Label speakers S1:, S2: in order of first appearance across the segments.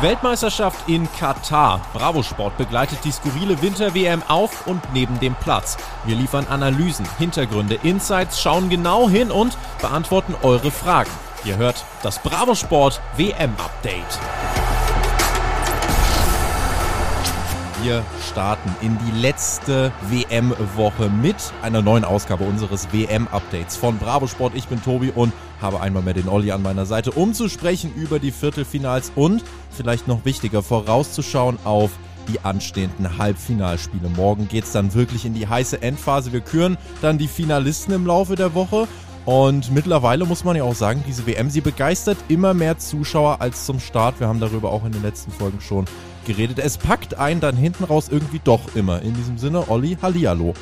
S1: Weltmeisterschaft in Katar. Bravo Sport begleitet die skurrile Winter-WM auf und neben dem Platz. Wir liefern Analysen, Hintergründe, Insights, schauen genau hin und beantworten eure Fragen. Ihr hört das Bravo Sport WM-Update. Wir starten in die letzte WM-Woche mit einer neuen Ausgabe unseres WM-Updates von Bravo Sport. Ich bin Tobi und habe einmal mehr den Olli an meiner Seite, um zu sprechen über die Viertelfinals und vielleicht noch wichtiger, vorauszuschauen auf die anstehenden Halbfinalspiele. Morgen geht es dann wirklich in die heiße Endphase. Wir küren dann die Finalisten im Laufe der Woche. Und mittlerweile muss man ja auch sagen, diese WM, sie begeistert immer mehr Zuschauer als zum Start. Wir haben darüber auch in den letzten Folgen schon geredet. Es packt einen dann hinten raus irgendwie doch immer. In diesem Sinne, Olli, Hallihallo.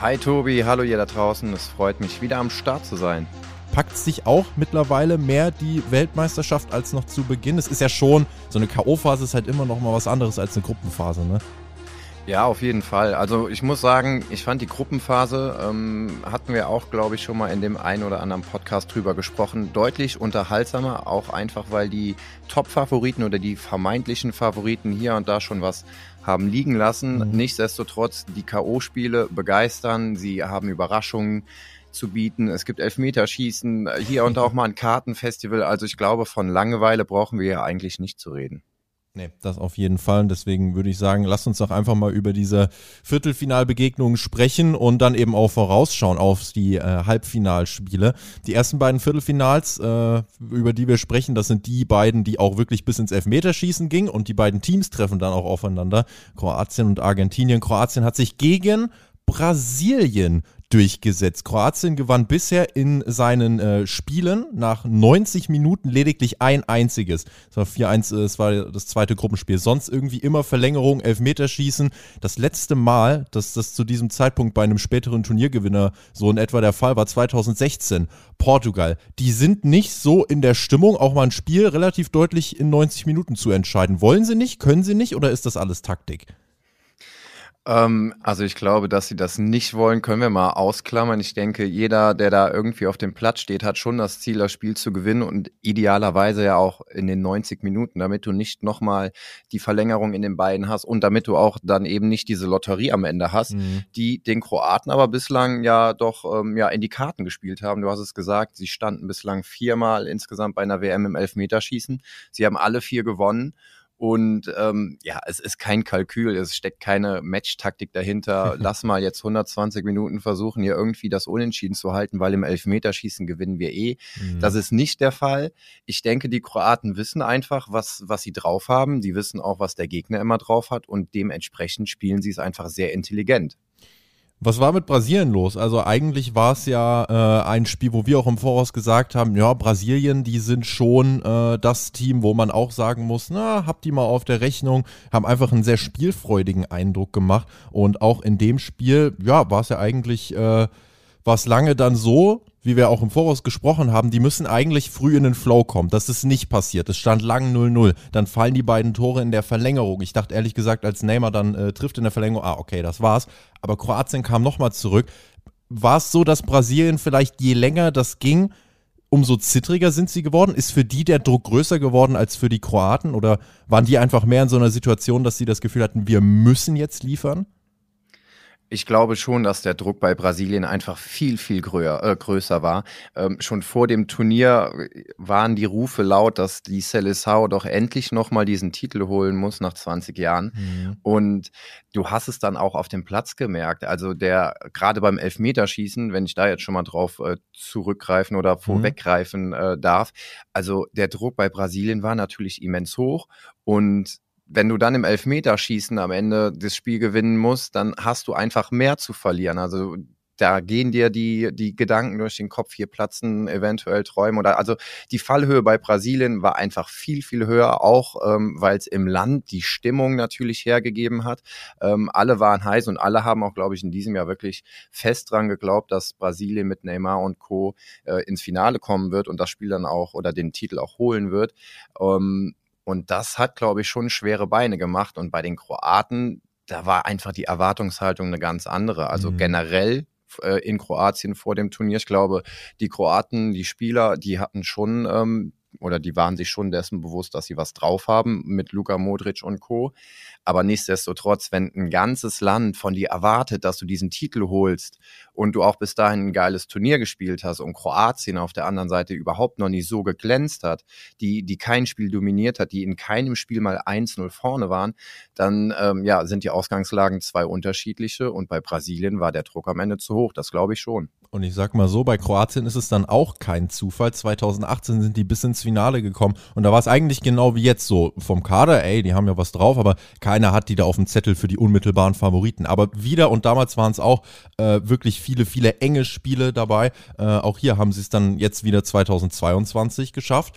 S2: Hi Tobi, hallo ihr da draußen. Es freut mich, wieder am Start zu sein.
S1: Packt sich auch mittlerweile mehr die Weltmeisterschaft als noch zu Beginn? Es ist ja schon, so eine K.O.-Phase ist halt immer noch mal was anderes als eine Gruppenphase, ne?
S2: Ja, auf jeden Fall. Also ich muss sagen, ich fand die Gruppenphase, ähm, hatten wir auch, glaube ich, schon mal in dem einen oder anderen Podcast drüber gesprochen, deutlich unterhaltsamer, auch einfach, weil die Top-Favoriten oder die vermeintlichen Favoriten hier und da schon was haben liegen lassen. Mhm. Nichtsdestotrotz, die K.O.-Spiele begeistern, sie haben Überraschungen zu bieten. Es gibt Elfmeterschießen, hier und da auch mal ein Kartenfestival. Also ich glaube, von Langeweile brauchen wir ja eigentlich nicht zu reden.
S1: Nee, das auf jeden Fall. Und deswegen würde ich sagen, lasst uns doch einfach mal über diese Viertelfinalbegegnungen sprechen und dann eben auch vorausschauen auf die äh, Halbfinalspiele. Die ersten beiden Viertelfinals, äh, über die wir sprechen, das sind die beiden, die auch wirklich bis ins Elfmeterschießen gingen und die beiden Teams treffen dann auch aufeinander. Kroatien und Argentinien. Kroatien hat sich gegen Brasilien durchgesetzt. Kroatien gewann bisher in seinen äh, Spielen nach 90 Minuten lediglich ein einziges. Es war 4-1, äh, es war das zweite Gruppenspiel. Sonst irgendwie immer Verlängerung, Elfmeterschießen. Das letzte Mal, dass das zu diesem Zeitpunkt bei einem späteren Turniergewinner so in etwa der Fall war, 2016. Portugal. Die sind nicht so in der Stimmung, auch mal ein Spiel relativ deutlich in 90 Minuten zu entscheiden. Wollen sie nicht? Können sie nicht? Oder ist das alles Taktik?
S2: Ähm, also ich glaube, dass sie das nicht wollen, können wir mal ausklammern. Ich denke, jeder, der da irgendwie auf dem Platz steht, hat schon das Ziel, das Spiel zu gewinnen und idealerweise ja auch in den 90 Minuten, damit du nicht nochmal die Verlängerung in den beiden hast und damit du auch dann eben nicht diese Lotterie am Ende hast, mhm. die den Kroaten aber bislang ja doch ähm, ja in die Karten gespielt haben. Du hast es gesagt, sie standen bislang viermal insgesamt bei einer WM im Elfmeterschießen. Sie haben alle vier gewonnen. Und ähm, ja, es ist kein Kalkül, es steckt keine Match-Taktik dahinter. Lass mal jetzt 120 Minuten versuchen, hier irgendwie das Unentschieden zu halten, weil im Elfmeterschießen gewinnen wir eh. Mhm. Das ist nicht der Fall. Ich denke, die Kroaten wissen einfach, was, was sie drauf haben. Die wissen auch, was der Gegner immer drauf hat und dementsprechend spielen sie es einfach sehr intelligent.
S1: Was war mit Brasilien los? Also eigentlich war es ja äh, ein Spiel, wo wir auch im Voraus gesagt haben, ja, Brasilien, die sind schon äh, das Team, wo man auch sagen muss, na, habt die mal auf der Rechnung, haben einfach einen sehr spielfreudigen Eindruck gemacht. Und auch in dem Spiel, ja, war es ja eigentlich, äh, war es lange dann so, wie wir auch im Voraus gesprochen haben, die müssen eigentlich früh in den Flow kommen. Das ist nicht passiert. Es stand lang 0-0. Dann fallen die beiden Tore in der Verlängerung. Ich dachte ehrlich gesagt, als Neymar dann äh, trifft in der Verlängerung, ah, okay, das war's. Aber Kroatien kam nochmal zurück. War es so, dass Brasilien vielleicht je länger das ging, umso zittriger sind sie geworden? Ist für die der Druck größer geworden als für die Kroaten? Oder waren die einfach mehr in so einer Situation, dass sie das Gefühl hatten, wir müssen jetzt liefern?
S2: Ich glaube schon, dass der Druck bei Brasilien einfach viel, viel größer, äh, größer war. Ähm, schon vor dem Turnier waren die Rufe laut, dass die Seleção doch endlich nochmal diesen Titel holen muss nach 20 Jahren. Mhm. Und du hast es dann auch auf dem Platz gemerkt. Also der, gerade beim Elfmeterschießen, wenn ich da jetzt schon mal drauf äh, zurückgreifen oder mhm. vorweggreifen äh, darf, also der Druck bei Brasilien war natürlich immens hoch und wenn du dann im Elfmeterschießen am Ende das Spiel gewinnen musst, dann hast du einfach mehr zu verlieren. Also da gehen dir die, die Gedanken durch den Kopf, hier platzen eventuell Träume oder also die Fallhöhe bei Brasilien war einfach viel, viel höher, auch ähm, weil es im Land die Stimmung natürlich hergegeben hat. Ähm, alle waren heiß und alle haben auch, glaube ich, in diesem Jahr wirklich fest dran geglaubt, dass Brasilien mit Neymar und Co. Äh, ins Finale kommen wird und das Spiel dann auch oder den Titel auch holen wird. Ähm, und das hat, glaube ich, schon schwere Beine gemacht. Und bei den Kroaten, da war einfach die Erwartungshaltung eine ganz andere. Also mhm. generell äh, in Kroatien vor dem Turnier. Ich glaube, die Kroaten, die Spieler, die hatten schon ähm, oder die waren sich schon dessen bewusst, dass sie was drauf haben mit Luka Modric und Co. Aber nichtsdestotrotz, wenn ein ganzes Land von dir erwartet, dass du diesen Titel holst und du auch bis dahin ein geiles Turnier gespielt hast und Kroatien auf der anderen Seite überhaupt noch nicht so geglänzt hat, die, die kein Spiel dominiert hat, die in keinem Spiel mal 1-0 vorne waren, dann ähm, ja, sind die Ausgangslagen zwei unterschiedliche und bei Brasilien war der Druck am Ende zu hoch, das glaube ich schon.
S1: Und ich sag mal so, bei Kroatien ist es dann auch kein Zufall. 2018 sind die bis ins Finale gekommen und da war es eigentlich genau wie jetzt so vom Kader, ey, die haben ja was drauf, aber keiner hat die da auf dem Zettel für die unmittelbaren Favoriten. Aber wieder und damals waren es auch äh, wirklich viele, viele enge Spiele dabei. Äh, auch hier haben sie es dann jetzt wieder 2022 geschafft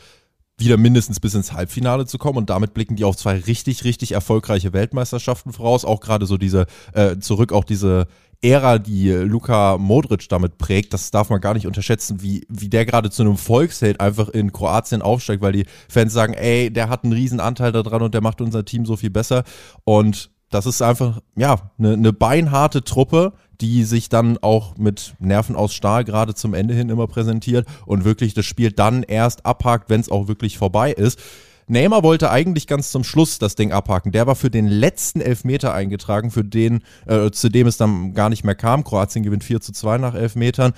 S1: wieder mindestens bis ins Halbfinale zu kommen und damit blicken die auf zwei richtig, richtig erfolgreiche Weltmeisterschaften voraus. Auch gerade so diese, äh, zurück auch diese Ära, die Luka Modric damit prägt, das darf man gar nicht unterschätzen, wie, wie der gerade zu einem Volksheld einfach in Kroatien aufsteigt, weil die Fans sagen, ey, der hat einen riesen Anteil daran und der macht unser Team so viel besser. Und das ist einfach, ja, eine, eine beinharte Truppe, die sich dann auch mit Nerven aus Stahl gerade zum Ende hin immer präsentiert und wirklich das Spiel dann erst abhakt, wenn es auch wirklich vorbei ist. Neymar wollte eigentlich ganz zum Schluss das Ding abhaken. Der war für den letzten Elfmeter eingetragen, für den, äh, zu dem es dann gar nicht mehr kam. Kroatien gewinnt 4 zu 2 nach Elfmetern.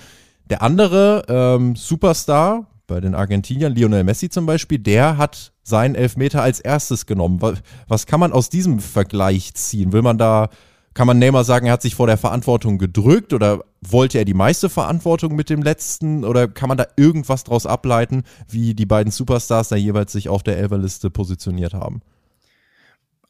S1: Der andere ähm, Superstar bei den Argentiniern, Lionel Messi zum Beispiel, der hat seinen Elfmeter als erstes genommen. Was, was kann man aus diesem Vergleich ziehen? Will man da kann man Neymar sagen, er hat sich vor der Verantwortung gedrückt oder wollte er die meiste Verantwortung mit dem letzten oder kann man da irgendwas draus ableiten, wie die beiden Superstars da jeweils sich auf der Elferliste positioniert haben?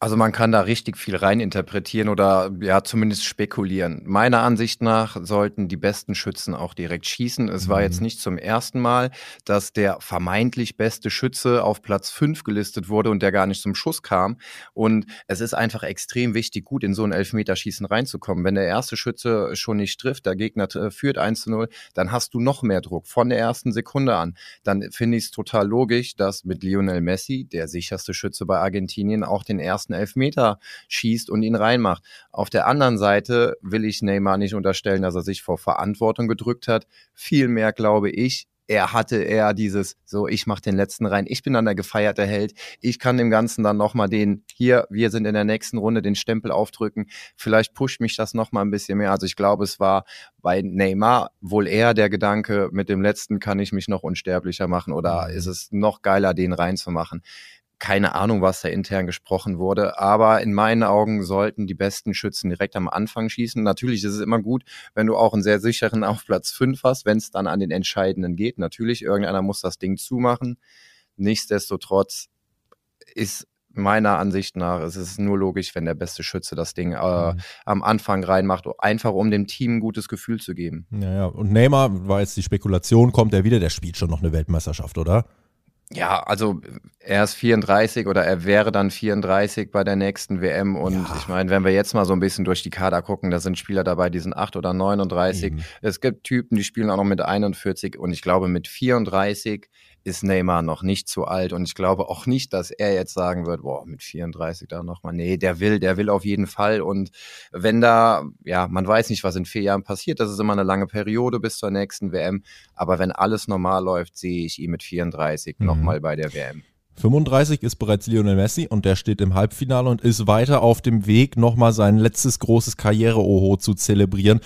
S2: Also man kann da richtig viel reininterpretieren oder ja zumindest spekulieren. Meiner Ansicht nach sollten die besten Schützen auch direkt schießen. Es war jetzt mhm. nicht zum ersten Mal, dass der vermeintlich beste Schütze auf Platz fünf gelistet wurde und der gar nicht zum Schuss kam. Und es ist einfach extrem wichtig, gut in so ein Elfmeterschießen reinzukommen. Wenn der erste Schütze schon nicht trifft, der Gegner führt 1 zu 0, dann hast du noch mehr Druck von der ersten Sekunde an. Dann finde ich es total logisch, dass mit Lionel Messi, der sicherste Schütze bei Argentinien, auch den ersten ersten Elfmeter schießt und ihn reinmacht. Auf der anderen Seite will ich Neymar nicht unterstellen, dass er sich vor Verantwortung gedrückt hat. Vielmehr glaube ich, er hatte eher dieses, so, ich mache den letzten rein, ich bin dann der gefeierte Held, ich kann dem Ganzen dann nochmal den, hier, wir sind in der nächsten Runde, den Stempel aufdrücken, vielleicht pusht mich das nochmal ein bisschen mehr. Also ich glaube, es war bei Neymar wohl eher der Gedanke, mit dem letzten kann ich mich noch unsterblicher machen oder mhm. ist es noch geiler, den reinzumachen keine Ahnung, was da intern gesprochen wurde, aber in meinen Augen sollten die besten Schützen direkt am Anfang schießen. Natürlich ist es immer gut, wenn du auch einen sehr sicheren auf Platz 5 hast, wenn es dann an den Entscheidenden geht. Natürlich, irgendeiner muss das Ding zumachen. Nichtsdestotrotz ist meiner Ansicht nach es ist nur logisch, wenn der beste Schütze das Ding äh, mhm. am Anfang reinmacht, einfach um dem Team ein gutes Gefühl zu geben.
S1: Ja, ja. Und Neymar war jetzt die Spekulation, kommt er wieder, der spielt schon noch eine Weltmeisterschaft, oder?
S2: Ja, also er ist 34 oder er wäre dann 34 bei der nächsten WM. Und ja. ich meine, wenn wir jetzt mal so ein bisschen durch die Kader gucken, da sind Spieler dabei, die sind 8 oder 39. Mhm. Es gibt Typen, die spielen auch noch mit 41 und ich glaube, mit 34 ist Neymar noch nicht zu alt und ich glaube auch nicht, dass er jetzt sagen wird, boah, mit 34 da nochmal. Nee, der will, der will auf jeden Fall und wenn da, ja, man weiß nicht, was in vier Jahren passiert, das ist immer eine lange Periode bis zur nächsten WM, aber wenn alles normal läuft, sehe ich ihn mit 34 mhm. nochmal bei der WM.
S1: 35 ist bereits Lionel Messi und der steht im Halbfinale und ist weiter auf dem Weg, nochmal sein letztes großes Karriere-Oho zu zelebrieren.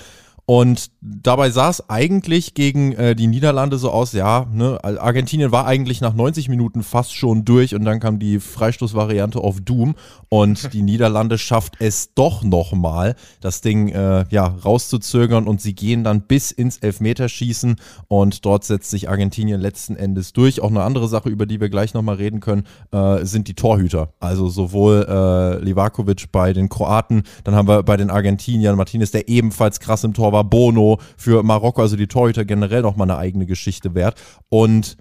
S1: Und dabei sah es eigentlich gegen äh, die Niederlande so aus, ja, ne, Argentinien war eigentlich nach 90 Minuten fast schon durch und dann kam die Freistoßvariante auf Doom und die Niederlande schafft es doch nochmal, das Ding äh, ja rauszuzögern und sie gehen dann bis ins Elfmeterschießen und dort setzt sich Argentinien letzten Endes durch. Auch eine andere Sache, über die wir gleich nochmal reden können, äh, sind die Torhüter. Also sowohl äh, Livakovic bei den Kroaten, dann haben wir bei den Argentiniern Martinez, der ebenfalls krass im Tor war Bono für Marokko, also die Torhüter generell nochmal eine eigene Geschichte wert. Und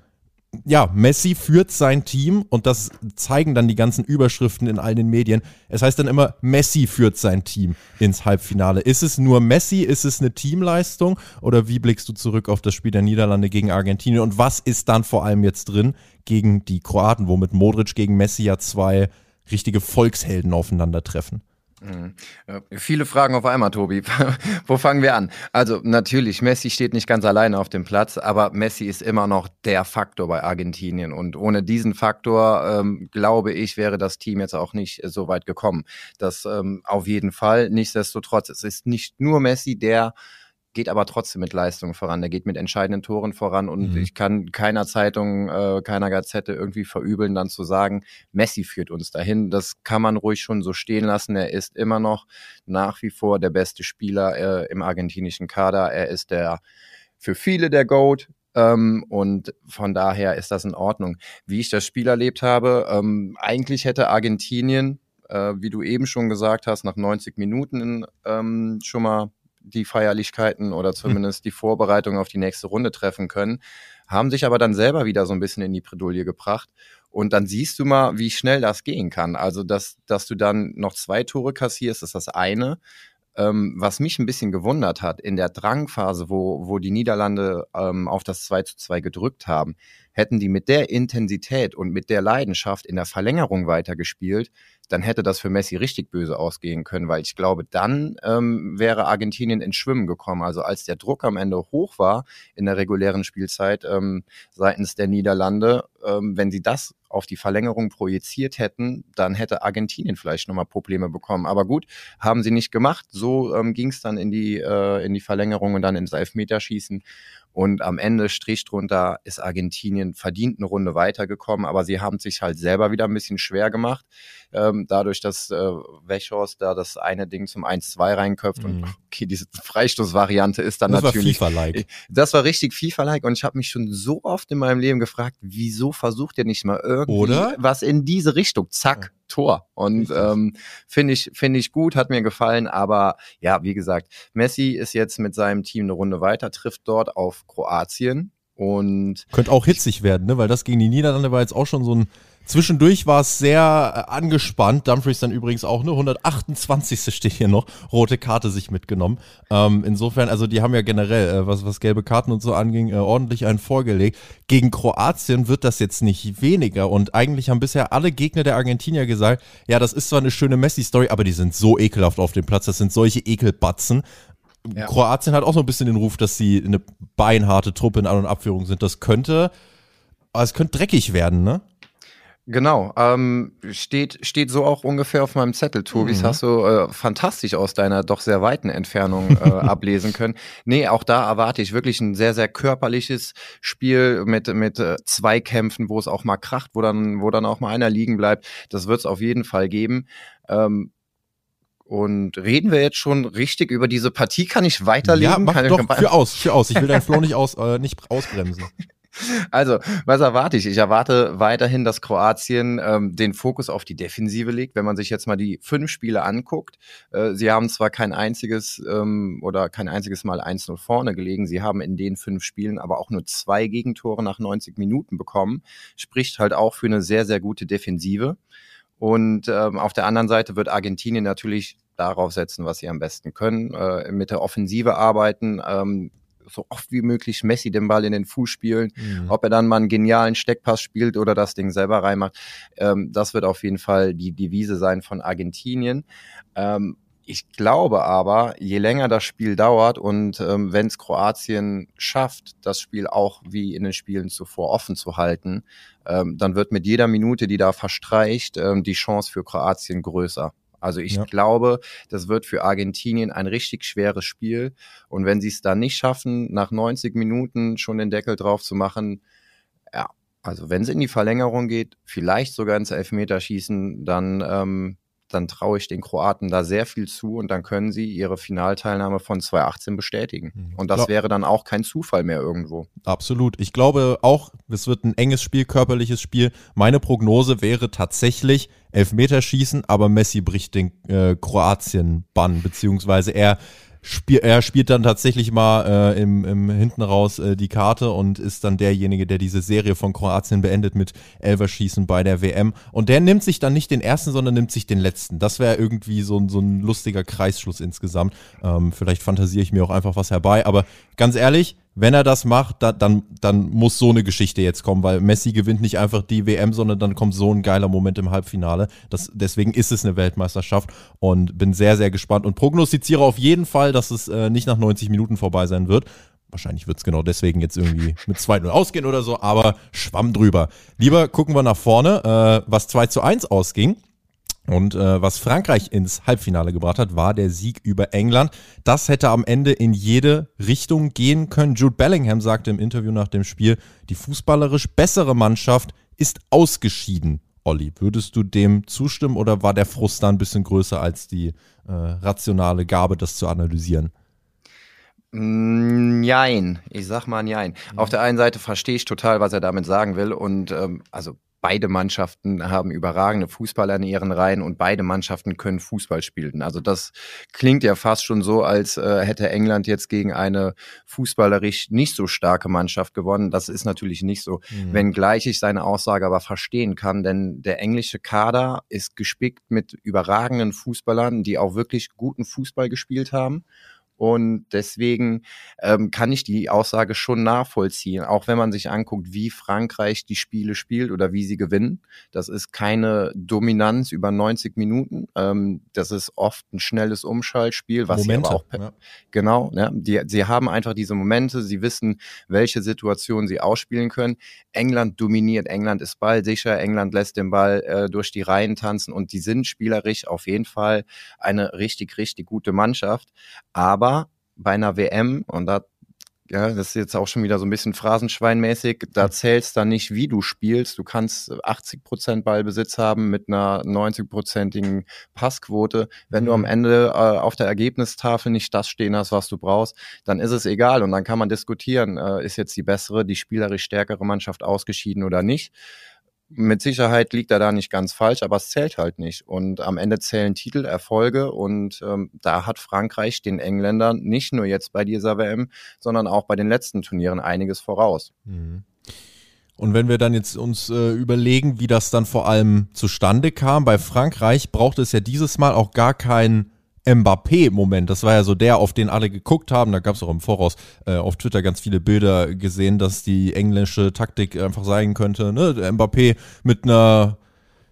S1: ja, Messi führt sein Team und das zeigen dann die ganzen Überschriften in all den Medien. Es heißt dann immer, Messi führt sein Team ins Halbfinale. Ist es nur Messi? Ist es eine Teamleistung? Oder wie blickst du zurück auf das Spiel der Niederlande gegen Argentinien? Und was ist dann vor allem jetzt drin gegen die Kroaten, womit Modric gegen Messi ja zwei richtige Volkshelden aufeinandertreffen?
S2: Mhm. Viele Fragen auf einmal, Tobi. Wo fangen wir an? Also natürlich, Messi steht nicht ganz alleine auf dem Platz, aber Messi ist immer noch der Faktor bei Argentinien. Und ohne diesen Faktor, ähm, glaube ich, wäre das Team jetzt auch nicht so weit gekommen. Das ähm, auf jeden Fall. Nichtsdestotrotz, es ist nicht nur Messi, der geht aber trotzdem mit Leistung voran. Der geht mit entscheidenden Toren voran und mhm. ich kann keiner Zeitung, äh, keiner Gazette irgendwie verübeln, dann zu sagen, Messi führt uns dahin. Das kann man ruhig schon so stehen lassen. Er ist immer noch nach wie vor der beste Spieler äh, im argentinischen Kader. Er ist der für viele der GOAT. Ähm, und von daher ist das in Ordnung. Wie ich das Spiel erlebt habe, ähm, eigentlich hätte Argentinien, äh, wie du eben schon gesagt hast, nach 90 Minuten ähm, schon mal die Feierlichkeiten oder hm. zumindest die Vorbereitung auf die nächste Runde treffen können, haben sich aber dann selber wieder so ein bisschen in die Bredouille gebracht. Und dann siehst du mal, wie schnell das gehen kann. Also, dass, dass du dann noch zwei Tore kassierst, ist das eine. Ähm, was mich ein bisschen gewundert hat, in der Drangphase, wo, wo die Niederlande ähm, auf das 2 zu 2 gedrückt haben, hätten die mit der Intensität und mit der Leidenschaft in der Verlängerung weitergespielt, dann hätte das für Messi richtig böse ausgehen können, weil ich glaube, dann ähm, wäre Argentinien ins Schwimmen gekommen. Also als der Druck am Ende hoch war in der regulären Spielzeit ähm, seitens der Niederlande, ähm, wenn sie das auf die Verlängerung projiziert hätten, dann hätte Argentinien vielleicht nochmal Probleme bekommen. Aber gut, haben sie nicht gemacht. So ähm, ging es dann in die, äh, in die Verlängerung und dann ins Elfmeterschießen. Und am Ende, Strich drunter, ist Argentinien verdient eine Runde weitergekommen, aber sie haben sich halt selber wieder ein bisschen schwer gemacht, ähm, dadurch, dass äh, Wechhorst da das eine Ding zum 1-2 reinköpft. Mhm. Und okay, diese Freistoßvariante ist dann das natürlich.
S1: War FIFA-like.
S2: Das war richtig FIFA-like und ich habe mich schon so oft in meinem Leben gefragt, wieso versucht ihr nicht mal irgendwie
S1: Oder?
S2: was in diese Richtung? Zack. Ja. Tor. Und ähm, finde ich, finde ich gut, hat mir gefallen. Aber ja, wie gesagt, Messi ist jetzt mit seinem Team eine Runde weiter, trifft dort auf Kroatien. Und
S1: könnte auch hitzig werden, ne? Weil das gegen die Niederlande war jetzt auch schon so ein Zwischendurch war es sehr äh, angespannt. Dumfries dann übrigens auch, ne? 128. steht hier noch, rote Karte sich mitgenommen. Ähm, insofern, also die haben ja generell, äh, was, was gelbe Karten und so anging, äh, ordentlich einen vorgelegt. Gegen Kroatien wird das jetzt nicht weniger und eigentlich haben bisher alle Gegner der Argentinier gesagt, ja, das ist zwar eine schöne Messi-Story, aber die sind so ekelhaft auf dem Platz, das sind solche Ekelbatzen. Ja. Kroatien hat auch so ein bisschen den Ruf, dass sie eine beinharte Truppe in An- und Abführung sind. Das könnte, es könnte dreckig werden, ne?
S2: Genau, ähm, steht, steht so auch ungefähr auf meinem Zettel, Tobi. Das mhm. hast du äh, fantastisch aus deiner doch sehr weiten Entfernung äh, ablesen können. Nee, auch da erwarte ich wirklich ein sehr, sehr körperliches Spiel mit, mit äh, Zweikämpfen, wo es auch mal kracht, wo dann, wo dann auch mal einer liegen bleibt. Das wird es auf jeden Fall geben. Ähm, und reden wir jetzt schon richtig über diese Partie? Kann ich weiterlegen? Ja,
S1: mach Kann doch, für aus, für aus. Ich will dein Flow nicht, aus, äh, nicht ausbremsen.
S2: Also, was erwarte ich? Ich erwarte weiterhin, dass Kroatien ähm, den Fokus auf die Defensive legt. Wenn man sich jetzt mal die fünf Spiele anguckt, äh, sie haben zwar kein einziges ähm, oder kein einziges Mal 1-0 vorne gelegen, sie haben in den fünf Spielen aber auch nur zwei Gegentore nach 90 Minuten bekommen. Spricht halt auch für eine sehr, sehr gute Defensive. Und ähm, auf der anderen Seite wird Argentinien natürlich darauf setzen, was sie am besten können, äh, mit der Offensive arbeiten. Ähm, so oft wie möglich Messi den Ball in den Fuß spielen. Mhm. Ob er dann mal einen genialen Steckpass spielt oder das Ding selber reinmacht, ähm, das wird auf jeden Fall die Devise sein von Argentinien. Ähm, ich glaube aber, je länger das Spiel dauert und ähm, wenn es Kroatien schafft, das Spiel auch wie in den Spielen zuvor offen zu halten, ähm, dann wird mit jeder Minute, die da verstreicht, ähm, die Chance für Kroatien größer. Also ich ja. glaube, das wird für Argentinien ein richtig schweres Spiel. Und wenn sie es dann nicht schaffen, nach 90 Minuten schon den Deckel drauf zu machen, ja, also wenn es in die Verlängerung geht, vielleicht sogar ins Elfmeterschießen, dann ähm, dann traue ich den Kroaten da sehr viel zu und dann können sie ihre Finalteilnahme von 2018 bestätigen. Mhm. Und das Klar. wäre dann auch kein Zufall mehr irgendwo.
S1: Absolut. Ich glaube auch, es wird ein enges Spiel, körperliches Spiel. Meine Prognose wäre tatsächlich Elfmeterschießen, aber Messi bricht den äh, Kroatien-Bann, beziehungsweise er spiel, er spielt dann tatsächlich mal äh, im, im hinten raus äh, die Karte und ist dann derjenige, der diese Serie von Kroatien beendet mit Elverschießen bei der WM. Und der nimmt sich dann nicht den ersten, sondern nimmt sich den letzten. Das wäre irgendwie so, so ein lustiger Kreisschluss insgesamt. Ähm, vielleicht fantasiere ich mir auch einfach was herbei. Aber ganz ehrlich, wenn er das macht, da, dann, dann muss so eine Geschichte jetzt kommen, weil Messi gewinnt nicht einfach die WM, sondern dann kommt so ein geiler Moment im Halbfinale. Das, deswegen ist es eine Weltmeisterschaft und bin sehr, sehr gespannt und prognostiziere auf jeden Fall, dass es äh, nicht nach 90 Minuten vorbei sein wird. Wahrscheinlich wird es genau deswegen jetzt irgendwie mit 2-0 ausgehen oder so, aber schwamm drüber. Lieber gucken wir nach vorne, äh, was 2 zu 1 ausging. Und äh, was Frankreich ins Halbfinale gebracht hat, war der Sieg über England. Das hätte am Ende in jede Richtung gehen können. Jude Bellingham sagte im Interview nach dem Spiel, die fußballerisch bessere Mannschaft ist ausgeschieden. Olli, würdest du dem zustimmen oder war der Frust da ein bisschen größer als die äh, rationale Gabe, das zu analysieren?
S2: Nein, ich sag mal nein. Auf der einen Seite verstehe ich total, was er damit sagen will und ähm, also beide Mannschaften haben überragende Fußballer in ihren Reihen und beide Mannschaften können Fußball spielen. Also das klingt ja fast schon so, als äh, hätte England jetzt gegen eine fußballerisch nicht so starke Mannschaft gewonnen. Das ist natürlich nicht so, mhm. wenngleich ich seine Aussage aber verstehen kann, denn der englische Kader ist gespickt mit überragenden Fußballern, die auch wirklich guten Fußball gespielt haben. Und deswegen ähm, kann ich die Aussage schon nachvollziehen, auch wenn man sich anguckt, wie Frankreich die Spiele spielt oder wie sie gewinnen. Das ist keine Dominanz über 90 Minuten. Ähm, das ist oft ein schnelles Umschaltspiel, was Momente, sie aber auch ja. genau. Ja, die, sie haben einfach diese Momente. Sie wissen, welche Situationen sie ausspielen können. England dominiert. England ist ballsicher. England lässt den Ball äh, durch die Reihen tanzen und die sind spielerisch auf jeden Fall eine richtig, richtig gute Mannschaft. Aber bei einer WM, und da ja, das ist jetzt auch schon wieder so ein bisschen phrasenschweinmäßig, da zählst dann nicht, wie du spielst. Du kannst 80 Prozent Ballbesitz haben mit einer 90-prozentigen Passquote. Wenn du am mhm. Ende äh, auf der Ergebnistafel nicht das stehen hast, was du brauchst, dann ist es egal und dann kann man diskutieren, äh, ist jetzt die bessere, die spielerisch stärkere Mannschaft ausgeschieden oder nicht mit Sicherheit liegt er da nicht ganz falsch, aber es zählt halt nicht. Und am Ende zählen Titel, Erfolge und ähm, da hat Frankreich den Engländern nicht nur jetzt bei dieser WM, sondern auch bei den letzten Turnieren einiges voraus. Mhm.
S1: Und wenn wir dann jetzt uns äh, überlegen, wie das dann vor allem zustande kam, bei Frankreich braucht es ja dieses Mal auch gar keinen Mbappé-Moment. Das war ja so der, auf den alle geguckt haben. Da gab es auch im Voraus äh, auf Twitter ganz viele Bilder gesehen, dass die englische Taktik einfach sein könnte. Ne? Mbappé mit einer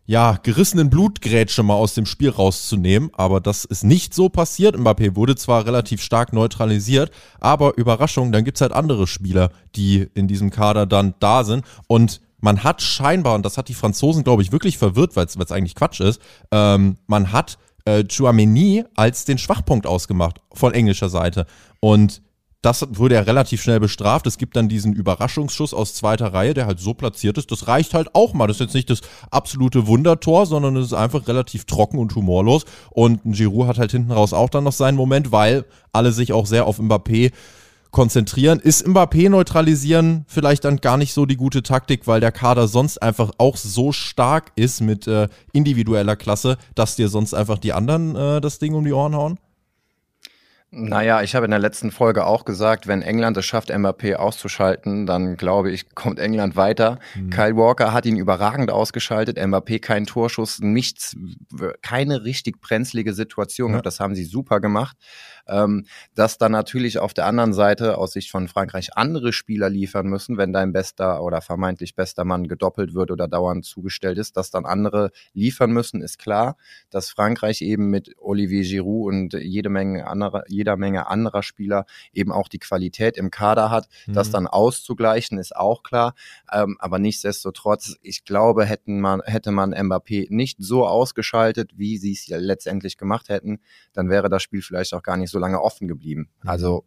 S1: ja, gerissenen Blutgrätsche mal aus dem Spiel rauszunehmen. Aber das ist nicht so passiert. Mbappé wurde zwar relativ stark neutralisiert, aber Überraschung, dann gibt's halt andere Spieler, die in diesem Kader dann da sind. Und man hat scheinbar, und das hat die Franzosen, glaube ich, wirklich verwirrt, weil es eigentlich Quatsch ist, ähm, man hat äh, Chouameni als den Schwachpunkt ausgemacht von englischer Seite. Und das wurde ja relativ schnell bestraft. Es gibt dann diesen Überraschungsschuss aus zweiter Reihe, der halt so platziert ist. Das reicht halt auch mal. Das ist jetzt nicht das absolute Wundertor, sondern es ist einfach relativ trocken und humorlos. Und Giroud hat halt hinten raus auch dann noch seinen Moment, weil alle sich auch sehr auf Mbappé konzentrieren. Ist Mbappé neutralisieren vielleicht dann gar nicht so die gute Taktik, weil der Kader sonst einfach auch so stark ist mit äh, individueller Klasse, dass dir sonst einfach die anderen äh, das Ding um die Ohren hauen?
S2: Naja, ich habe in der letzten Folge auch gesagt, wenn England es schafft, Mbappé auszuschalten, dann glaube ich, kommt England weiter. Mhm. Kyle Walker hat ihn überragend ausgeschaltet. Mbappé kein Torschuss, nichts, keine richtig brenzlige Situation. Ja. Das haben sie super gemacht ähm, dass dann natürlich auf der anderen Seite aus Sicht von Frankreich andere Spieler liefern müssen, wenn dein bester oder vermeintlich bester Mann gedoppelt wird oder dauernd zugestellt ist, dass dann andere liefern müssen, ist klar. Dass Frankreich eben mit Olivier Giroud und jede Menge anderer, jeder Menge anderer Spieler eben auch die Qualität im Kader hat, mhm. das dann auszugleichen, ist auch klar. Ähm, aber nichtsdestotrotz, ich glaube, hätten man, hätte man Mbappé nicht so ausgeschaltet, wie sie es ja letztendlich gemacht hätten, dann wäre das Spiel vielleicht auch gar nicht so lange offen geblieben. Mhm. Also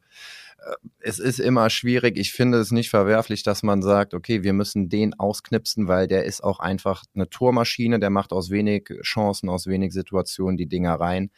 S2: äh, es ist immer schwierig. Ich finde es nicht verwerflich, dass man sagt, okay, wir müssen den ausknipsen, weil der ist auch einfach eine Tormaschine, der macht aus wenig Chancen, aus wenig Situationen die Dinger rein.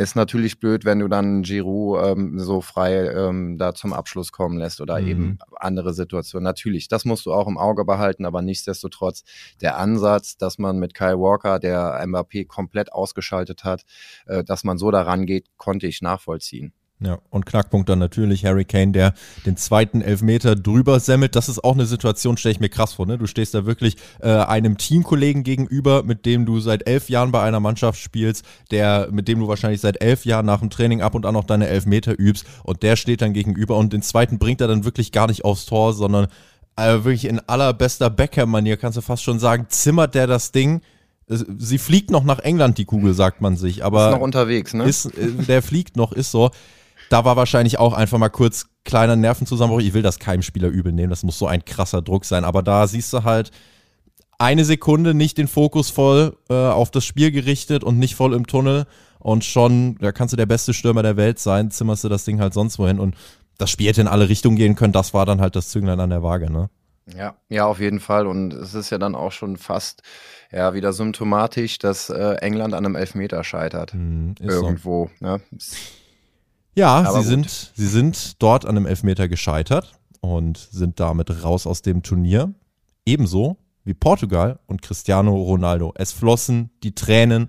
S2: Ist natürlich blöd, wenn du dann Giroud ähm, so frei ähm, da zum Abschluss kommen lässt oder mhm. eben andere Situationen. Natürlich, das musst du auch im Auge behalten, aber nichtsdestotrotz der Ansatz, dass man mit Kyle Walker, der Mbappé komplett ausgeschaltet hat, äh, dass man so daran geht, konnte ich nachvollziehen.
S1: Ja, und Knackpunkt dann natürlich Harry Kane, der den zweiten Elfmeter drüber semmelt. Das ist auch eine Situation, stelle ich mir krass vor. Ne? Du stehst da wirklich äh, einem Teamkollegen gegenüber, mit dem du seit elf Jahren bei einer Mannschaft spielst, der, mit dem du wahrscheinlich seit elf Jahren nach dem Training ab und an noch deine Elfmeter übst. Und der steht dann gegenüber und den zweiten bringt er dann wirklich gar nicht aufs Tor, sondern äh, wirklich in allerbester Beckham-Manier, kannst du fast schon sagen, zimmert der das Ding sie fliegt noch nach England, die Kugel, sagt man sich. Aber
S2: ist noch unterwegs, ne?
S1: Ist, äh, der fliegt noch, ist so da war wahrscheinlich auch einfach mal kurz kleiner Nervenzusammenbruch. Ich will das keinem Spieler übel nehmen, das muss so ein krasser Druck sein. Aber da siehst du halt eine Sekunde nicht den Fokus voll äh, auf das Spiel gerichtet und nicht voll im Tunnel. Und schon, da kannst du der beste Stürmer der Welt sein, zimmerst du das Ding halt sonst wohin. Und das Spiel hätte in alle Richtungen gehen können. Das war dann halt das Zünglein an der Waage, ne?
S2: Ja, ja, auf jeden Fall. Und es ist ja dann auch schon fast ja wieder symptomatisch, dass äh, England an einem Elfmeter scheitert. Mm, Irgendwo. So. Ne?
S1: Ja, sie sind, sie sind dort an einem Elfmeter gescheitert und sind damit raus aus dem Turnier. Ebenso wie Portugal und Cristiano Ronaldo. Es flossen die Tränen.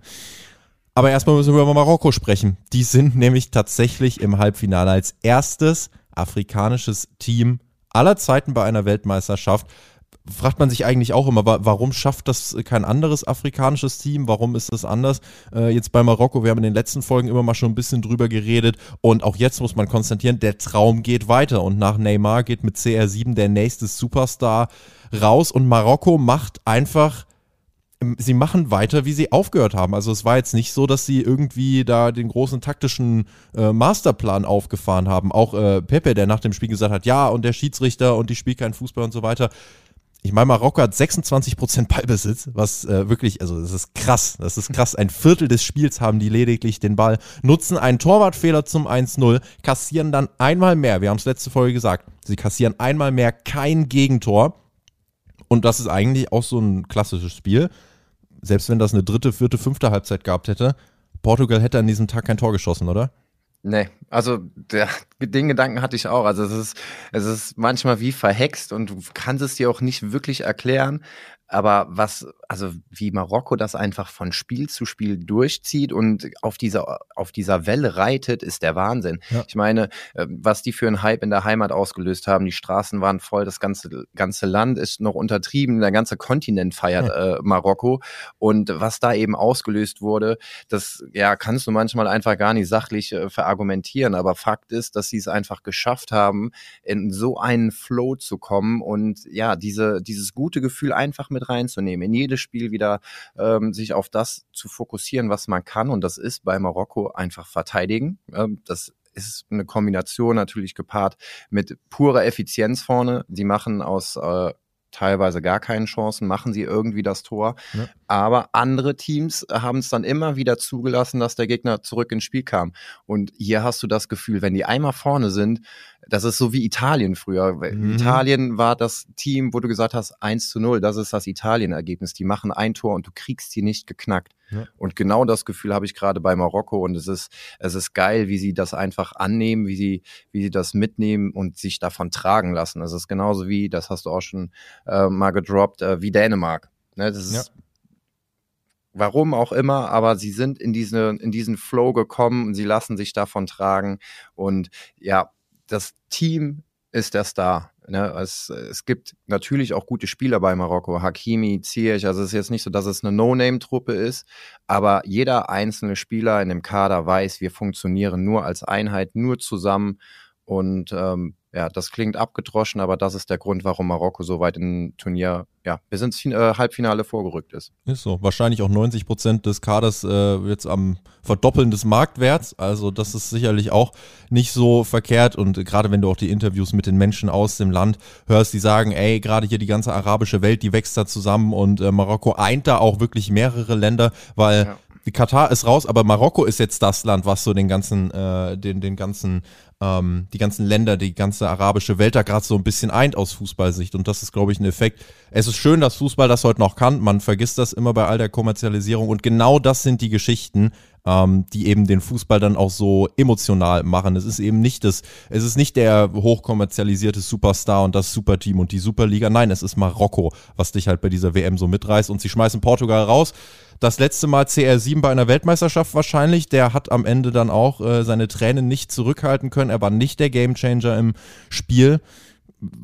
S1: Aber erstmal müssen wir über Marokko sprechen. Die sind nämlich tatsächlich im Halbfinale als erstes afrikanisches Team aller Zeiten bei einer Weltmeisterschaft fragt man sich eigentlich auch immer, warum schafft das kein anderes afrikanisches Team? Warum ist das anders? Äh, jetzt bei Marokko, wir haben in den letzten Folgen immer mal schon ein bisschen drüber geredet und auch jetzt muss man konstatieren, der Traum geht weiter und nach Neymar geht mit CR7 der nächste Superstar raus und Marokko macht einfach ähm, sie machen weiter, wie sie aufgehört haben. Also es war jetzt nicht so, dass sie irgendwie da den großen taktischen äh, Masterplan aufgefahren haben. Auch äh, Pepe, der nach dem Spiel gesagt hat, ja, und der Schiedsrichter und die spielt keinen Fußball und so weiter ich meine, Marokko hat 26 Prozent Ballbesitz, was äh, wirklich, also das ist krass, das ist krass. Ein Viertel des Spiels haben die lediglich den Ball, nutzen einen Torwartfehler zum 1-0, kassieren dann einmal mehr, wir haben es letzte Folge gesagt, sie kassieren einmal mehr kein Gegentor. Und das ist eigentlich auch so ein klassisches Spiel. Selbst wenn das eine dritte, vierte, fünfte Halbzeit gehabt hätte, Portugal hätte an diesem Tag kein Tor geschossen, oder?
S2: Nee, also der, den Gedanken hatte ich auch. Also es ist, es ist manchmal wie verhext und du kannst es dir auch nicht wirklich erklären. Aber was, also wie Marokko das einfach von Spiel zu Spiel durchzieht und auf dieser, auf dieser Welle reitet, ist der Wahnsinn. Ja. Ich meine, äh, was die für einen Hype in der Heimat ausgelöst haben, die Straßen waren voll, das ganze, ganze Land ist noch untertrieben, der ganze Kontinent feiert ja. äh, Marokko. Und was da eben ausgelöst wurde, das ja kannst du manchmal einfach gar nicht sachlich äh, verargumentieren. Aber Fakt ist, dass sie es einfach geschafft haben, in so einen Flow zu kommen und ja, diese, dieses gute Gefühl einfach mit mit reinzunehmen, in jedes Spiel wieder ähm, sich auf das zu fokussieren, was man kann. Und das ist bei Marokko einfach verteidigen. Ähm, das ist eine Kombination natürlich gepaart mit purer Effizienz vorne. Sie machen aus äh, teilweise gar keinen Chancen, machen sie irgendwie das Tor. Ja. Aber andere Teams haben es dann immer wieder zugelassen, dass der Gegner zurück ins Spiel kam. Und hier hast du das Gefühl, wenn die einmal vorne sind, das ist so wie Italien früher. Mhm. Italien war das Team, wo du gesagt hast, 1 zu 0, das ist das Italien-Ergebnis. Die machen ein Tor und du kriegst die nicht geknackt. Ja. Und genau das Gefühl habe ich gerade bei Marokko und es ist, es ist geil, wie sie das einfach annehmen, wie sie, wie sie das mitnehmen und sich davon tragen lassen. Es ist genauso wie, das hast du auch schon äh, mal gedroppt, äh, wie Dänemark. Ne, das ist, ja. Warum auch immer, aber sie sind in, diese, in diesen Flow gekommen und sie lassen sich davon tragen. Und ja, das Team ist der Star. Ne? Es, es gibt natürlich auch gute Spieler bei Marokko, Hakimi, Ziyech, also es ist jetzt nicht so, dass es eine No-Name-Truppe ist, aber jeder einzelne Spieler in dem Kader weiß, wir funktionieren nur als Einheit, nur zusammen und ähm, ja, das klingt abgedroschen, aber das ist der Grund, warum Marokko so weit im Turnier, ja, bis ins äh, Halbfinale vorgerückt ist.
S1: Ist so. Wahrscheinlich auch 90 Prozent des Kaders äh, jetzt am Verdoppeln des Marktwerts. Also das ist sicherlich auch nicht so verkehrt. Und gerade wenn du auch die Interviews mit den Menschen aus dem Land hörst, die sagen, ey, gerade hier die ganze arabische Welt, die wächst da zusammen und äh, Marokko eint da auch wirklich mehrere Länder, weil ja. Katar ist raus, aber Marokko ist jetzt das Land, was so den ganzen, äh, den, den ganzen ähm, die ganzen Länder, die ganze arabische Welt da gerade so ein bisschen eint aus Fußballsicht. Und das ist, glaube ich, ein Effekt. Es ist schön, dass Fußball das heute noch kann. Man vergisst das immer bei all der Kommerzialisierung. Und genau das sind die Geschichten, ähm, die eben den Fußball dann auch so emotional machen. Es ist eben nicht das, es ist nicht der hochkommerzialisierte Superstar und das Superteam und die Superliga. Nein, es ist Marokko, was dich halt bei dieser WM so mitreißt und sie schmeißen Portugal raus. Das letzte Mal CR7 bei einer Weltmeisterschaft wahrscheinlich. Der hat am Ende dann auch äh, seine Tränen nicht zurückhalten können. Er war nicht der Gamechanger im Spiel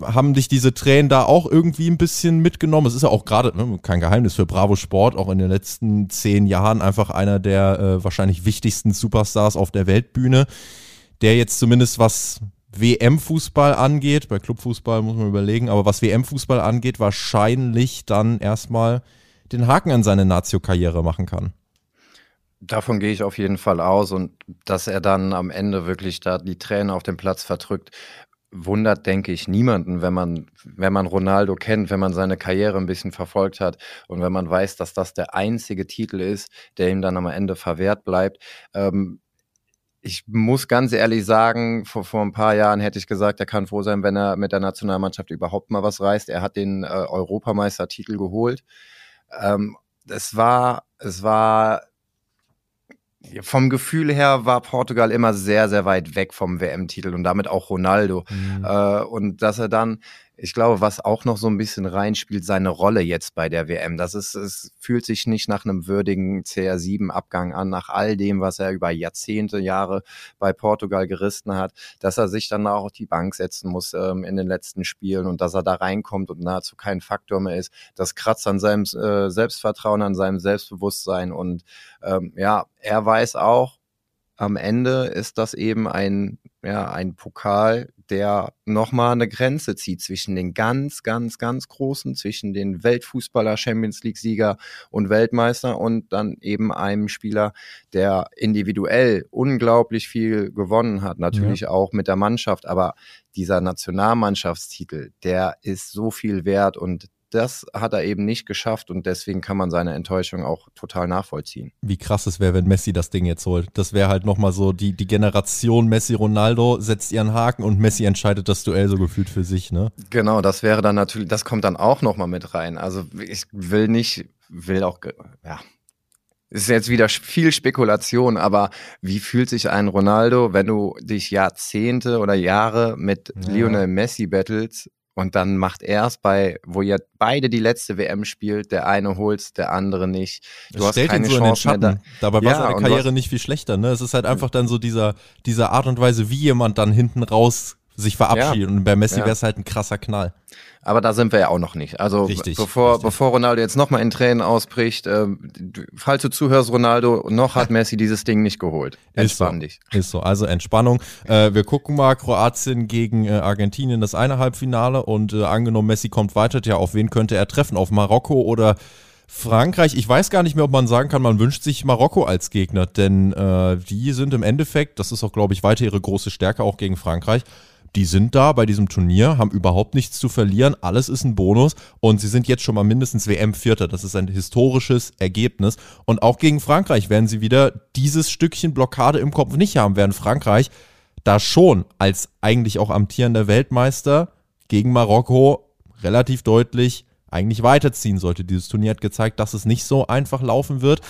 S1: haben dich diese Tränen da auch irgendwie ein bisschen mitgenommen? Es ist ja auch gerade ne, kein Geheimnis für Bravo Sport, auch in den letzten zehn Jahren einfach einer der äh, wahrscheinlich wichtigsten Superstars auf der Weltbühne, der jetzt zumindest was WM-Fußball angeht, bei Clubfußball muss man überlegen, aber was WM-Fußball angeht, wahrscheinlich dann erstmal den Haken an seine Nazio-Karriere machen kann.
S2: Davon gehe ich auf jeden Fall aus und dass er dann am Ende wirklich da die Tränen auf dem Platz verdrückt, wundert, denke ich, niemanden, wenn man, wenn man Ronaldo kennt, wenn man seine Karriere ein bisschen verfolgt hat und wenn man weiß, dass das der einzige Titel ist, der ihm dann am Ende verwehrt bleibt. Ähm, ich muss ganz ehrlich sagen, vor, vor ein paar Jahren hätte ich gesagt, er kann froh sein, wenn er mit der Nationalmannschaft überhaupt mal was reißt. Er hat den äh, Europameistertitel geholt. Ähm, es war, es war vom Gefühl her war Portugal immer sehr, sehr weit weg vom WM-Titel und damit auch Ronaldo. Mhm. Äh, und dass er dann ich glaube, was auch noch so ein bisschen reinspielt, seine Rolle jetzt bei der WM. Das ist, es fühlt sich nicht nach einem würdigen CR7-Abgang an, nach all dem, was er über Jahrzehnte, Jahre bei Portugal gerissen hat, dass er sich dann auch auf die Bank setzen muss ähm, in den letzten Spielen und dass er da reinkommt und nahezu kein Faktor mehr ist. Das kratzt an seinem äh, Selbstvertrauen, an seinem Selbstbewusstsein und ähm, ja, er weiß auch, am Ende ist das eben ein, ja, ein Pokal, der nochmal eine Grenze zieht zwischen den ganz, ganz, ganz Großen, zwischen den Weltfußballer, Champions League-Sieger und Weltmeister und dann eben einem Spieler, der individuell unglaublich viel gewonnen hat, natürlich ja. auch mit der Mannschaft, aber dieser Nationalmannschaftstitel, der ist so viel wert und das hat er eben nicht geschafft und deswegen kann man seine Enttäuschung auch total nachvollziehen.
S1: Wie krass es wäre, wenn Messi das Ding jetzt holt. Das wäre halt nochmal so, die, die Generation Messi-Ronaldo setzt ihren Haken und Messi entscheidet das Duell so gefühlt für sich, ne?
S2: Genau, das wäre dann natürlich, das kommt dann auch nochmal mit rein. Also ich will nicht, will auch, ja, ist jetzt wieder viel Spekulation, aber wie fühlt sich ein Ronaldo, wenn du dich Jahrzehnte oder Jahre mit ja. Lionel Messi battles und dann macht er es bei, wo ihr beide die letzte WM spielt, der eine holt, der andere nicht.
S1: Du das hast stellt keine ihn so Chance in den Schatten. Da. Dabei ja, war seine Karriere nicht viel schlechter. Ne? Es ist halt einfach dann so dieser, dieser Art und Weise, wie jemand dann hinten raus sich verabschiedet. Ja. Und bei Messi ja. wäre es halt ein krasser Knall.
S2: Aber da sind wir ja auch noch nicht. Also richtig, bevor, richtig. bevor Ronaldo jetzt nochmal in Tränen ausbricht, äh, falls du zuhörst, Ronaldo, noch hat Messi dieses Ding nicht geholt.
S1: Entspann ist so, dich. Ist so, also Entspannung. Äh, wir gucken mal Kroatien gegen äh, Argentinien, das eine Halbfinale und äh, angenommen, Messi kommt weiter, ja, auf wen könnte er treffen? Auf Marokko oder Frankreich, ich weiß gar nicht mehr, ob man sagen kann, man wünscht sich Marokko als Gegner, denn äh, die sind im Endeffekt, das ist auch, glaube ich, weiter ihre große Stärke auch gegen Frankreich, die sind da bei diesem Turnier, haben überhaupt nichts zu verlieren, alles ist ein Bonus und sie sind jetzt schon mal mindestens WM-Vierter. Das ist ein historisches Ergebnis. Und auch gegen Frankreich werden sie wieder dieses Stückchen Blockade im Kopf nicht haben, während Frankreich da schon als eigentlich auch amtierender Weltmeister gegen Marokko relativ deutlich eigentlich weiterziehen sollte. Dieses Turnier hat gezeigt, dass es nicht so einfach laufen wird.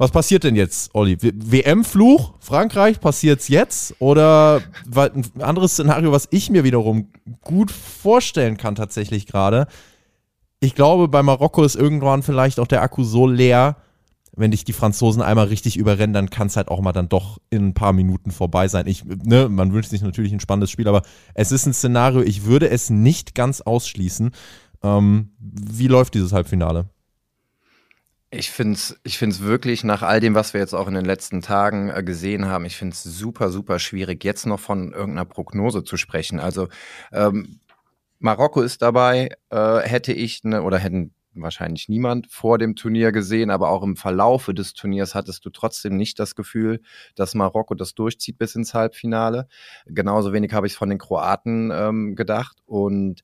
S1: Was passiert denn jetzt, Olli? WM-Fluch? Frankreich passiert's jetzt? Oder ein anderes Szenario, was ich mir wiederum gut vorstellen kann, tatsächlich gerade. Ich glaube, bei Marokko ist irgendwann vielleicht auch der Akku so leer, wenn dich die Franzosen einmal richtig überrennen, dann kann es halt auch mal dann doch in ein paar Minuten vorbei sein. Ich, ne, man wünscht sich natürlich ein spannendes Spiel, aber es ist ein Szenario, ich würde es nicht ganz ausschließen. Ähm, wie läuft dieses Halbfinale?
S2: Ich finde es ich find's wirklich nach all dem, was wir jetzt auch in den letzten Tagen äh, gesehen haben, ich finde es super, super schwierig, jetzt noch von irgendeiner Prognose zu sprechen. Also ähm, Marokko ist dabei, äh, hätte ich ne, oder hätten wahrscheinlich niemand vor dem Turnier gesehen, aber auch im Verlaufe des Turniers hattest du trotzdem nicht das Gefühl, dass Marokko das durchzieht bis ins Halbfinale. Genauso wenig habe ich von den Kroaten ähm, gedacht und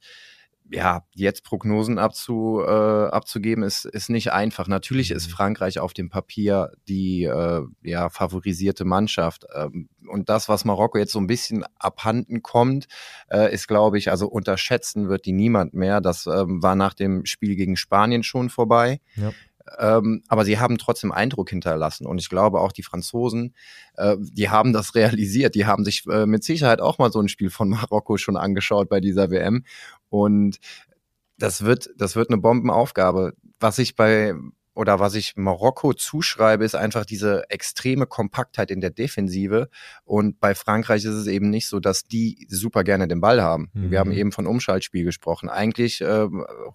S2: ja, jetzt Prognosen abzu, äh, abzugeben, ist, ist nicht einfach. Natürlich ist mhm. Frankreich auf dem Papier die äh, ja, favorisierte Mannschaft. Ähm, und das, was Marokko jetzt so ein bisschen abhanden kommt, äh, ist, glaube ich, also unterschätzen wird die niemand mehr. Das ähm, war nach dem Spiel gegen Spanien schon vorbei. Ja. Ähm, aber sie haben trotzdem Eindruck hinterlassen. Und ich glaube auch die Franzosen, äh, die haben das realisiert. Die haben sich äh, mit Sicherheit auch mal so ein Spiel von Marokko schon angeschaut bei dieser WM. Und das wird, das wird eine Bombenaufgabe. Was ich bei, oder was ich Marokko zuschreibe, ist einfach diese extreme Kompaktheit in der Defensive. Und bei Frankreich ist es eben nicht so, dass die super gerne den Ball haben. Mhm. Wir haben mhm. eben von Umschaltspiel gesprochen. Eigentlich äh,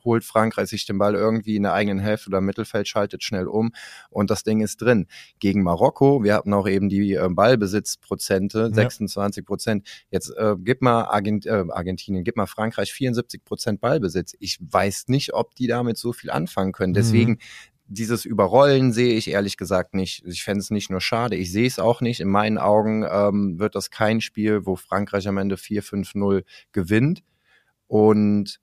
S2: holt Frankreich sich den Ball irgendwie in der eigenen Hälfte oder im Mittelfeld, schaltet schnell um und das Ding ist drin. Gegen Marokko, wir hatten auch eben die äh, Ballbesitzprozente, ja. 26 Prozent. Jetzt äh, gib mal Argent äh, Argentinien, gib mal Frankreich 74 Prozent Ballbesitz. Ich weiß nicht, ob die damit so viel anfangen können. Mhm. Deswegen mhm dieses Überrollen sehe ich ehrlich gesagt nicht. Ich fände es nicht nur schade, ich sehe es auch nicht. In meinen Augen ähm, wird das kein Spiel, wo Frankreich am Ende 4-5-0 gewinnt. Und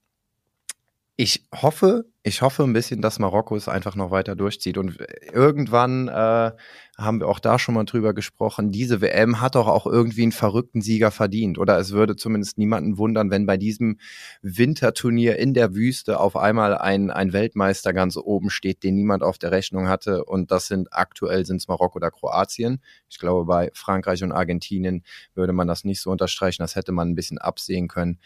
S2: ich hoffe, ich hoffe ein bisschen, dass Marokko es einfach noch weiter durchzieht. Und irgendwann äh, haben wir auch da schon mal drüber gesprochen. Diese WM hat doch auch irgendwie einen verrückten Sieger verdient. Oder es würde zumindest niemanden wundern, wenn bei diesem Winterturnier in der Wüste auf einmal ein, ein Weltmeister ganz oben steht, den niemand auf der Rechnung hatte. Und das sind aktuell sind es Marokko oder Kroatien. Ich glaube, bei Frankreich und Argentinien würde man das nicht so unterstreichen. Das hätte man ein bisschen absehen können.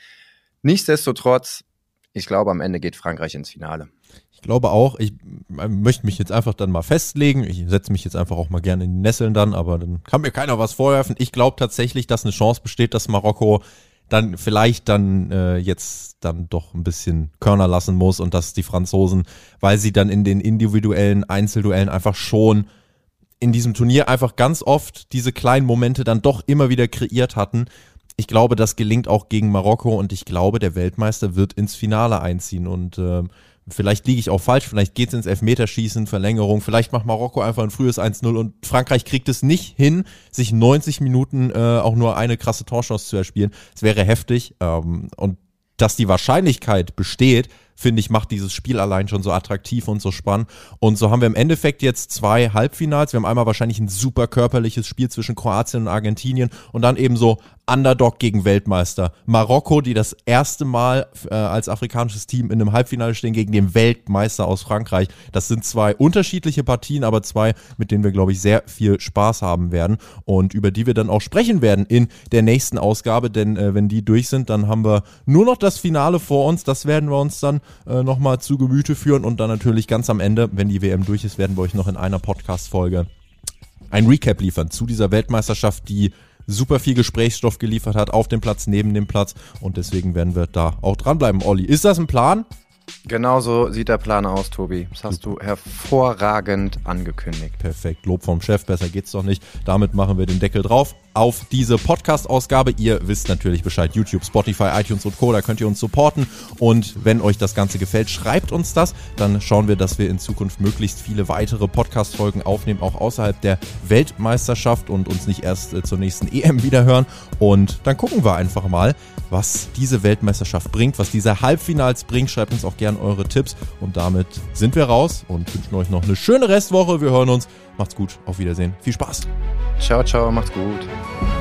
S2: Nichtsdestotrotz, ich glaube, am Ende geht Frankreich ins Finale.
S1: Ich glaube auch, ich möchte mich jetzt einfach dann mal festlegen. Ich setze mich jetzt einfach auch mal gerne in die Nesseln dann, aber dann kann mir keiner was vorwerfen. Ich glaube tatsächlich, dass eine Chance besteht, dass Marokko dann vielleicht dann äh, jetzt dann doch ein bisschen Körner lassen muss und dass die Franzosen, weil sie dann in den individuellen Einzelduellen einfach schon in diesem Turnier einfach ganz oft diese kleinen Momente dann doch immer wieder kreiert hatten, ich glaube, das gelingt auch gegen Marokko und ich glaube, der Weltmeister wird ins Finale einziehen und äh, vielleicht liege ich auch falsch, vielleicht geht es ins Elfmeterschießen, Verlängerung, vielleicht macht Marokko einfach ein frühes 1-0 und Frankreich kriegt es nicht hin, sich 90 Minuten äh, auch nur eine krasse Torchance zu erspielen. Es wäre heftig ähm, und dass die Wahrscheinlichkeit besteht, finde ich, macht dieses Spiel allein schon so attraktiv und so spannend. Und so haben wir im Endeffekt jetzt zwei Halbfinals. Wir haben einmal wahrscheinlich ein super körperliches Spiel zwischen Kroatien und Argentinien und dann eben so Underdog gegen Weltmeister. Marokko, die das erste Mal äh, als afrikanisches Team in einem Halbfinale stehen gegen den Weltmeister aus Frankreich. Das sind zwei unterschiedliche Partien, aber zwei, mit denen wir, glaube ich, sehr viel Spaß haben werden und über die wir dann auch sprechen werden in der nächsten Ausgabe. Denn äh, wenn die durch sind, dann haben wir nur noch das Finale vor uns. Das werden wir uns dann äh, nochmal zu Gemüte führen und dann natürlich ganz am Ende, wenn die WM durch ist, werden wir euch noch in einer Podcast-Folge ein Recap liefern zu dieser Weltmeisterschaft, die super viel Gesprächsstoff geliefert hat auf dem Platz, neben dem Platz und deswegen werden wir da auch dranbleiben. Olli, ist das ein Plan?
S2: Genau so sieht der Plan aus, Tobi. Das hast du hervorragend angekündigt.
S1: Perfekt. Lob vom Chef, besser geht's doch nicht. Damit machen wir den Deckel drauf auf diese Podcast-Ausgabe. Ihr wisst natürlich Bescheid. YouTube, Spotify, iTunes und Co. Da könnt ihr uns supporten. Und wenn euch das Ganze gefällt, schreibt uns das. Dann schauen wir, dass wir in Zukunft möglichst viele weitere Podcast-Folgen aufnehmen, auch außerhalb der Weltmeisterschaft und uns nicht erst äh, zur nächsten EM wiederhören. Und dann gucken wir einfach mal, was diese Weltmeisterschaft bringt, was diese Halbfinals bringt. Schreibt uns auch gerne eure Tipps. Und damit sind wir raus und wünschen euch noch eine schöne Restwoche. Wir hören uns. Macht's gut. Auf Wiedersehen. Viel Spaß.
S2: Ciao, ciao. Macht's gut.